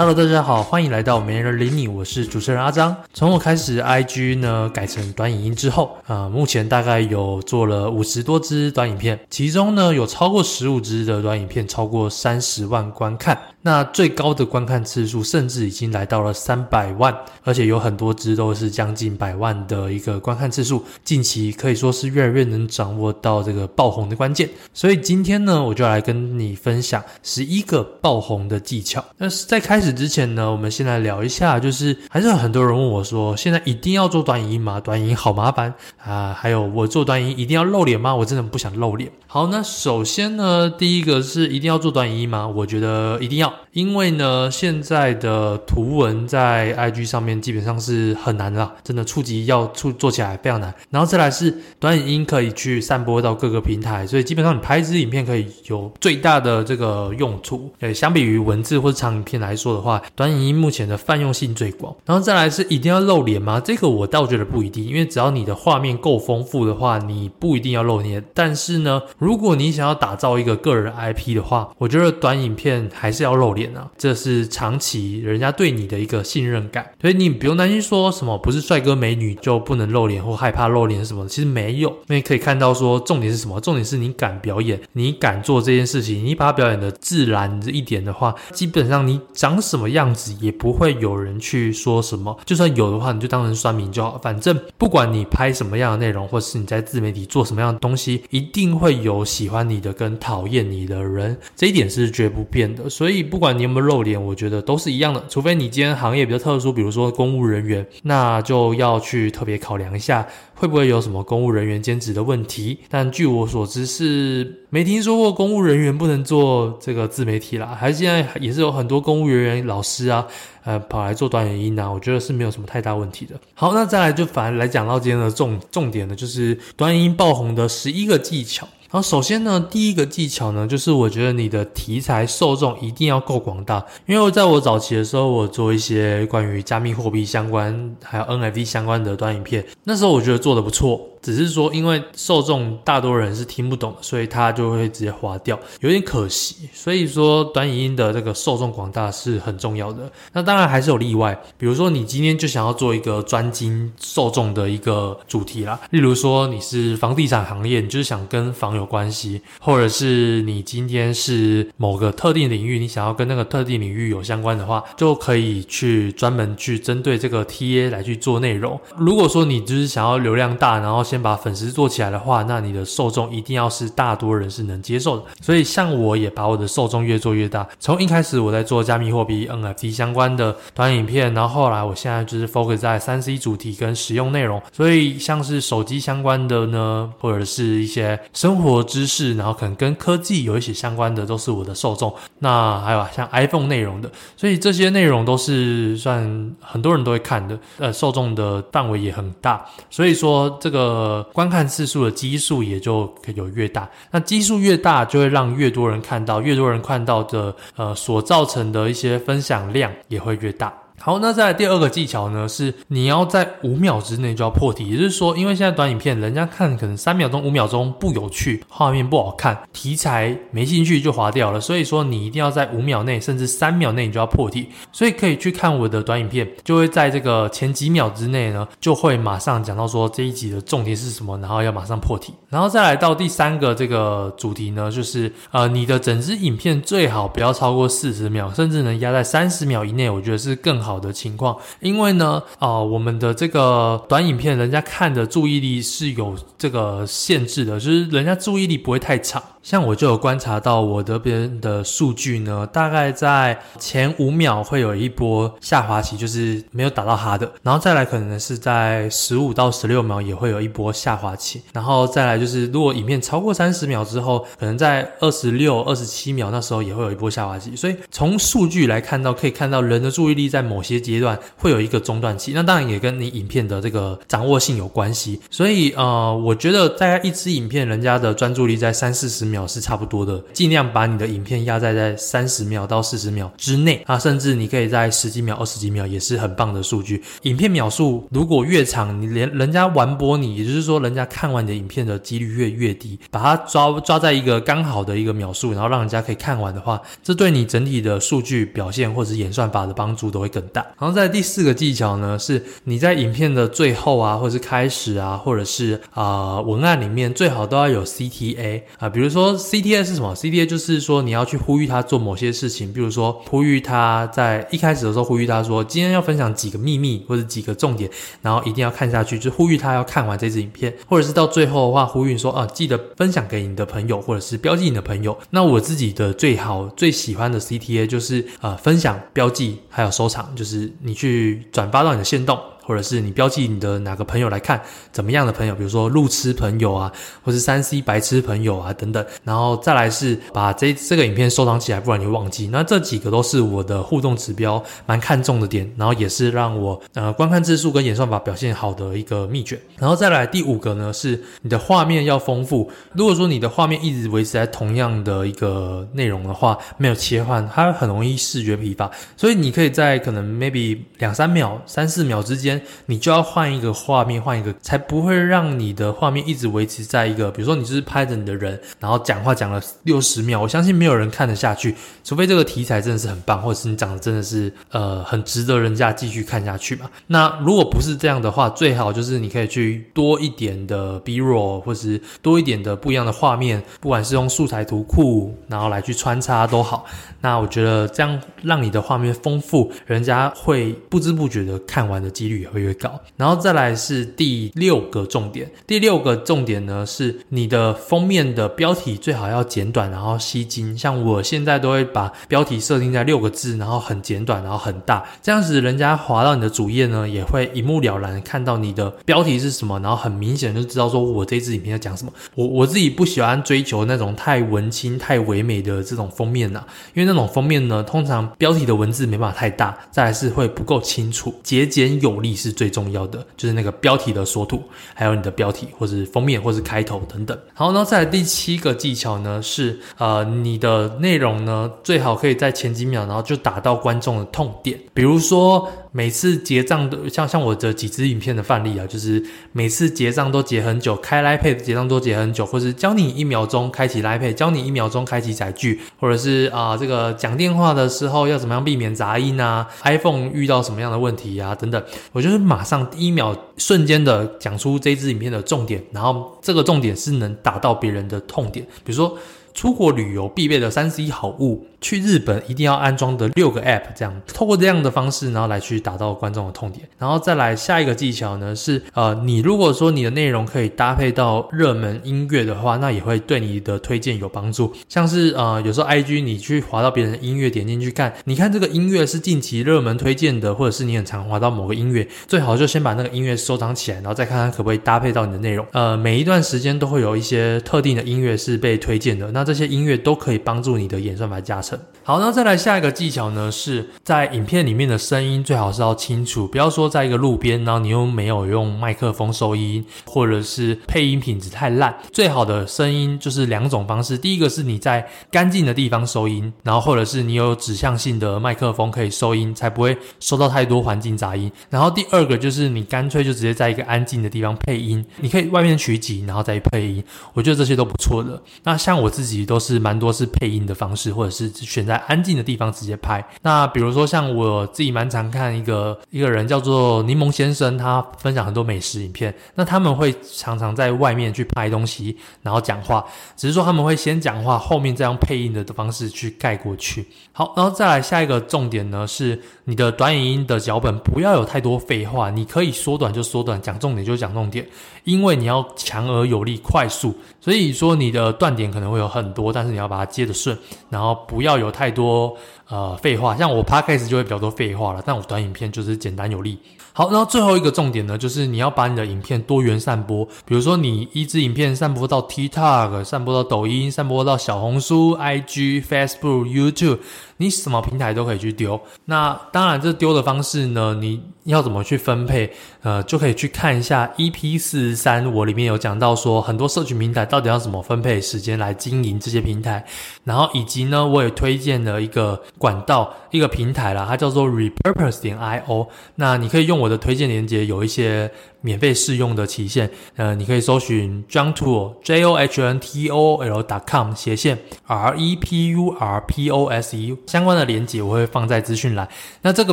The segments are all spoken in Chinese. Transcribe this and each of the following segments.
Hello，大家好，欢迎来到没人理你，我是主持人阿张。从我开始 IG 呢改成短影音之后，啊、呃，目前大概有做了五十多支短影片，其中呢有超过十五支的短影片超过三十万观看，那最高的观看次数甚至已经来到了三百万，而且有很多支都是将近百万的一个观看次数。近期可以说是越来越能掌握到这个爆红的关键，所以今天呢，我就来跟你分享十一个爆红的技巧。那在开始。之前呢，我们先来聊一下，就是还是有很多人问我说，现在一定要做短影音吗？短影音好麻烦啊！还有我做短影音一定要露脸吗？我真的不想露脸。好，那首先呢，第一个是一定要做短影音吗？我觉得一定要，因为呢，现在的图文在 IG 上面基本上是很难的，真的触及要触做起来非常难。然后再来是短影音可以去散播到各个平台，所以基本上你拍一支影片可以有最大的这个用途。对，相比于文字或者长影片来说的话，短影音目前的泛用性最广，然后再来是一定要露脸吗？这个我倒觉得不一定，因为只要你的画面够丰富的话，你不一定要露脸。但是呢，如果你想要打造一个个人 IP 的话，我觉得短影片还是要露脸啊，这是长期人家对你的一个信任感。所以你不用担心说什么不是帅哥美女就不能露脸或害怕露脸什么，其实没有。因为可以看到说重点是什么？重点是你敢表演，你敢做这件事情，你把它表演的自然一点的话，基本上你长什么样子也不会有人去说什么，就算有的话，你就当成酸民就好。反正不管你拍什么样的内容，或是你在自媒体做什么样的东西，一定会有喜欢你的跟讨厌你的人，这一点是绝不变的。所以不管你有没有露脸，我觉得都是一样的。除非你今天行业比较特殊，比如说公务人员，那就要去特别考量一下。会不会有什么公务人员兼职的问题？但据我所知是没听说过公务人员不能做这个自媒体啦，还是现在也是有很多公务人员老师啊，呃，跑来做短影音啊，我觉得是没有什么太大问题的。好，那再来就反而来讲到今天的重重点呢，就是短影音爆红的十一个技巧。然后首先呢，第一个技巧呢，就是我觉得你的题材受众一定要够广大。因为我在我早期的时候，我做一些关于加密货币相关，还有 NFT 相关的短影片，那时候我觉得做得不错。只是说，因为受众大多人是听不懂的，所以他就会直接划掉，有点可惜。所以说，短影音的这个受众广大是很重要的。那当然还是有例外，比如说你今天就想要做一个专精受众的一个主题啦，例如说你是房地产行业，你就是想跟房有关系，或者是你今天是某个特定领域，你想要跟那个特定领域有相关的话，就可以去专门去针对这个 TA 来去做内容。如果说你就是想要流量大，然后先把粉丝做起来的话，那你的受众一定要是大多人是能接受的。所以像我也把我的受众越做越大。从一开始我在做加密货币 NFT 相关的短影片，然后后来我现在就是 focus 在三 C 主题跟实用内容。所以像是手机相关的呢，或者是一些生活知识，然后可能跟科技有一些相关的，都是我的受众。那还有像 iPhone 内容的，所以这些内容都是算很多人都会看的，呃，受众的范围也很大。所以说这个。呃，观看次数的基数也就可有越大，那基数越大，就会让越多人看到，越多人看到的，呃，所造成的一些分享量也会越大。好，那再来第二个技巧呢，是你要在五秒之内就要破题，也就是说，因为现在短影片人家看可能三秒钟、五秒钟不有趣，画面不好看，题材没兴趣就划掉了，所以说你一定要在五秒内，甚至三秒内你就要破题，所以可以去看我的短影片，就会在这个前几秒之内呢，就会马上讲到说这一集的重点是什么，然后要马上破题，然后再来到第三个这个主题呢，就是呃你的整支影片最好不要超过四十秒，甚至能压在三十秒以内，我觉得是更好。好的情况，因为呢，啊、我们的这个短影片，人家看的注意力是有这个限制的，就是人家注意力不会太长。像我就有观察到我这边的数据呢，大概在前五秒会有一波下滑期，就是没有打到哈的，然后再来可能是在十五到十六秒也会有一波下滑期，然后再来就是如果影片超过三十秒之后，可能在二十六、二十七秒那时候也会有一波下滑期。所以从数据来看到，可以看到人的注意力在某某些阶段会有一个中断期，那当然也跟你影片的这个掌握性有关系。所以呃，我觉得大家一支影片人家的专注力在三四十。秒是差不多的，尽量把你的影片压在在三十秒到四十秒之内啊，甚至你可以在十几秒、二十几秒也是很棒的数据。影片秒数如果越长，你连人家完播你，也就是说人家看完你的影片的几率越越低。把它抓抓在一个刚好的一个秒数，然后让人家可以看完的话，这对你整体的数据表现或者演算法的帮助都会更大。然后在第四个技巧呢，是你在影片的最后啊，或者是开始啊，或者是啊、文案里面最好都要有 CTA 啊，比如说 CTA 是什么？CTA 就是说你要去呼吁他做某些事情，比如说呼吁他在一开始的时候呼吁他说今天要分享几个秘密或者几个重点，然后一定要看下去，就呼吁他要看完这支影片，或者是到最后的话呼吁说啊，记得分享给你的朋友，或者是标记你的朋友。那我自己的最好最喜欢的 CTA 就是呃分享、标记还有收藏，就是你去转发到你的线动。或者是你标记你的哪个朋友来看，怎么样的朋友，比如说路痴朋友啊，或是三 C 白痴朋友啊等等，然后再来是把这这个影片收藏起来，不然你会忘记。那这几个都是我的互动指标蛮看重的点，然后也是让我呃观看次数跟演算法表现好的一个秘诀。然后再来第五个呢，是你的画面要丰富。如果说你的画面一直维持在同样的一个内容的话，没有切换，它很容易视觉疲乏。所以你可以在可能 maybe 两三秒、三四秒之间。你就要换一个画面，换一个，才不会让你的画面一直维持在一个，比如说你就是拍着你的人，然后讲话讲了六十秒，我相信没有人看得下去，除非这个题材真的是很棒，或者是你讲的真的是呃很值得人家继续看下去嘛。那如果不是这样的话，最好就是你可以去多一点的 B-roll，或是多一点的不一样的画面，不管是用素材图库，然后来去穿插都好。那我觉得这样让你的画面丰富，人家会不知不觉的看完的几率也会越高。然后再来是第六个重点，第六个重点呢是你的封面的标题最好要简短，然后吸睛。像我现在都会把标题设定在六个字，然后很简短，然后很大，这样子人家滑到你的主页呢，也会一目了然看到你的标题是什么，然后很明显就知道说我这支影片要讲什么。我我自己不喜欢追求那种太文青、太唯美的这种封面呐、啊，因为。那种封面呢，通常标题的文字没办法太大，再来是会不够清楚，节俭有力是最重要的，就是那个标题的缩图，还有你的标题或是封面或是开头等等。好，那再来第七个技巧呢，是呃你的内容呢最好可以在前几秒，然后就打到观众的痛点，比如说。每次结账都像像我的几支影片的范例啊，就是每次结账都结很久，开 iPad 结账都结很久，或是教你一秒钟开启 iPad，教你一秒钟开启载具，或者是啊、这个讲电话的时候要怎么样避免杂音啊，iPhone 遇到什么样的问题啊等等，我就是马上第一秒瞬间的讲出这支影片的重点，然后这个重点是能打到别人的痛点，比如说出国旅游必备的三 C 好物。去日本一定要安装的六个 App，这样透过这样的方式，然后来去达到观众的痛点，然后再来下一个技巧呢是，呃，你如果说你的内容可以搭配到热门音乐的话，那也会对你的推荐有帮助。像是呃，有时候 IG 你去滑到别人的音乐，点进去看，你看这个音乐是近期热门推荐的，或者是你很常滑到某个音乐，最好就先把那个音乐收藏起来，然后再看看可不可以搭配到你的内容。呃，每一段时间都会有一些特定的音乐是被推荐的，那这些音乐都可以帮助你的演算法加深好，那再来下一个技巧呢，是在影片里面的声音最好是要清楚，不要说在一个路边，然后你又没有用麦克风收音，或者是配音品质太烂。最好的声音就是两种方式，第一个是你在干净的地方收音，然后或者是你有指向性的麦克风可以收音，才不会收到太多环境杂音。然后第二个就是你干脆就直接在一个安静的地方配音，你可以外面取景，然后再配音，我觉得这些都不错的。那像我自己都是蛮多是配音的方式，或者是选在安静的地方直接拍。那比如说像我自己蛮常看一个一个人叫做柠檬先生，他分享很多美食影片。那他们会常常在外面去拍东西，然后讲话。只是说他们会先讲话，后面再用配音的方式去盖过去。好，然后再来下一个重点呢，是你的短影音的脚本不要有太多废话，你可以缩短就缩短，讲重点就讲重点，因为你要强而有力、快速。所以说你的断点可能会有很多，但是你要把它接得顺，然后不要要有太多呃废话，像我 Podcast 就会比较多废话了，但我短影片就是简单有力。好，然后最后一个重点呢，就是你要把你的影片多元散播。比如说，你一支影片散播到 TikTok，散播到抖音，散播到小红书、IG、Facebook、YouTube，你什么平台都可以去丢。那当然，这丢的方式呢，你要怎么去分配？呃，就可以去看一下 EP 四十三，我里面有讲到说，很多社群平台到底要怎么分配时间来经营这些平台。然后以及呢，我也推荐了一个管道，一个平台啦，它叫做 Repurpose 点 IO。那你可以用我的推荐链接，有一些免费试用的期限。呃，你可以搜寻 Johntool J O H N T O L dot com 斜线 R E P U R P O S E 相关的链接我会放在资讯栏。那这个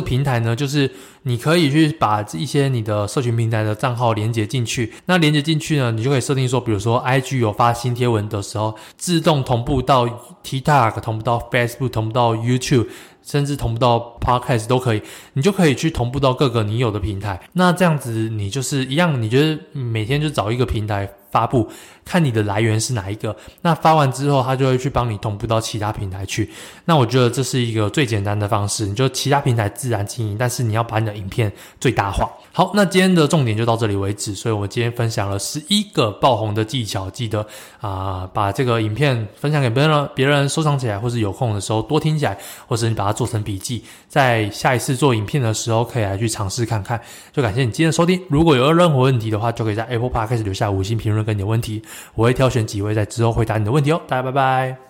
平台呢，就是你可以去把一些你的社群平台的账号连接进去。那连接进去呢，你就可以设定说，比如说 IG 有发新贴文的时候，自动同步到 TikTok，同步到 Facebook，同步到 YouTube。甚至同步到 Podcast 都可以，你就可以去同步到各个你有的平台。那这样子，你就是一样，你就是每天就找一个平台发布。看你的来源是哪一个，那发完之后，他就会去帮你同步到其他平台去。那我觉得这是一个最简单的方式，你就其他平台自然经营，但是你要把你的影片最大化。好，那今天的重点就到这里为止。所以我今天分享了十一个爆红的技巧，记得啊、把这个影片分享给别人，别人收藏起来，或是有空的时候多听起来，或是你把它做成笔记，在下一次做影片的时候可以来去尝试看看。就感谢你今天的收听，如果有任何问题的话，就可以在 Apple Podcast 留下五星评论论跟你的问题。我会挑选几位在之后回答你的问题哦，大家拜拜。